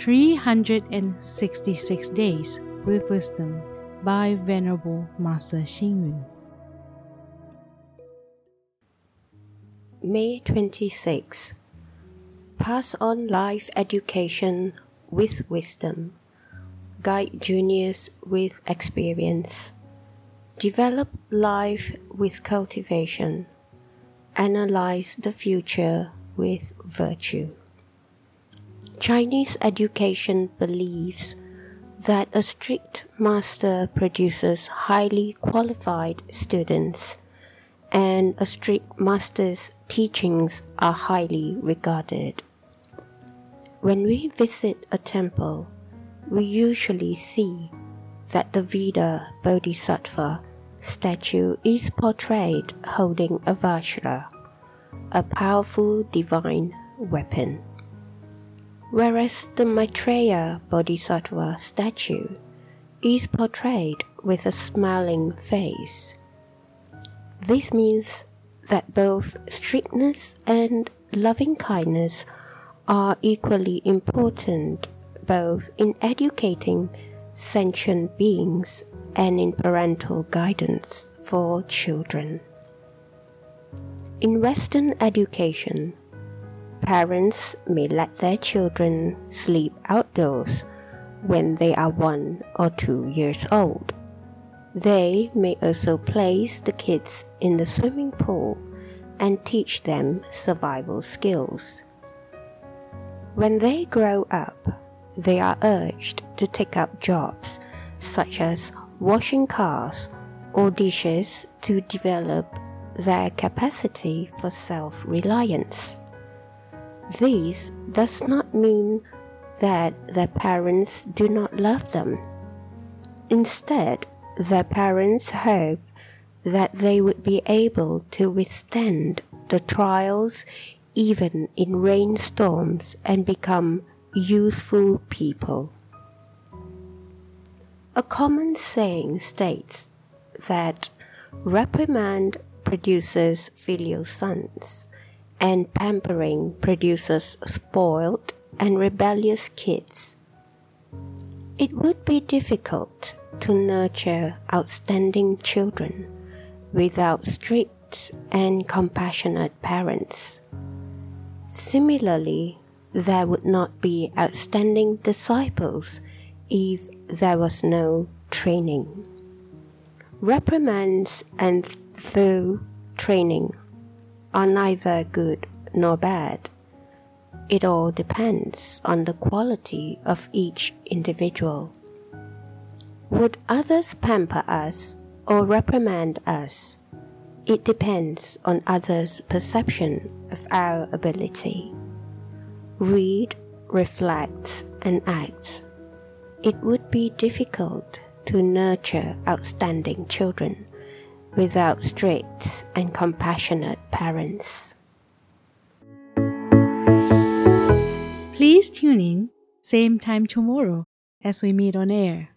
366 Days with Wisdom by Venerable Master Xing Yun. May 26. Pass on life education with wisdom. Guide juniors with experience. Develop life with cultivation. Analyze the future with virtue. Chinese education believes that a strict master produces highly qualified students, and a strict master's teachings are highly regarded. When we visit a temple, we usually see that the Weituo Bodhisattva statue is portrayed holding a Vajra, a powerful divine weapon whereas the Maitreya Bodhisattva statue is portrayed with a smiling face. This means that both strictness and loving kindness are equally important both in educating sentient beings and in parental guidance for children. In Western education, Parents may let their children sleep outdoors when they are one or two years old. They may also place the kids in the swimming pool and teach them survival skills. When they grow up, they are urged to take up jobs such as washing cars or dishes to develop their capacity for self reliance. This does not mean that their parents do not love them. Instead, their parents hope that they would be able to withstand the trials even in rainstorms and become useful people. A common saying states that reprimand produces filial sons and pampering produces spoiled and rebellious kids. It would be difficult to nurture outstanding children without strict and compassionate parents. Similarly, there would not be outstanding disciples if there was no training. Reprimands and thorough training are neither good nor bad. It all depends on the quality of each individual. Would others pamper us or reprimand us? It depends on others' perception of our ability. Read, reflect, and act. It would be difficult to nurture outstanding children without strict and compassionate parents. Please tune in, same time tomorrow as we meet on air.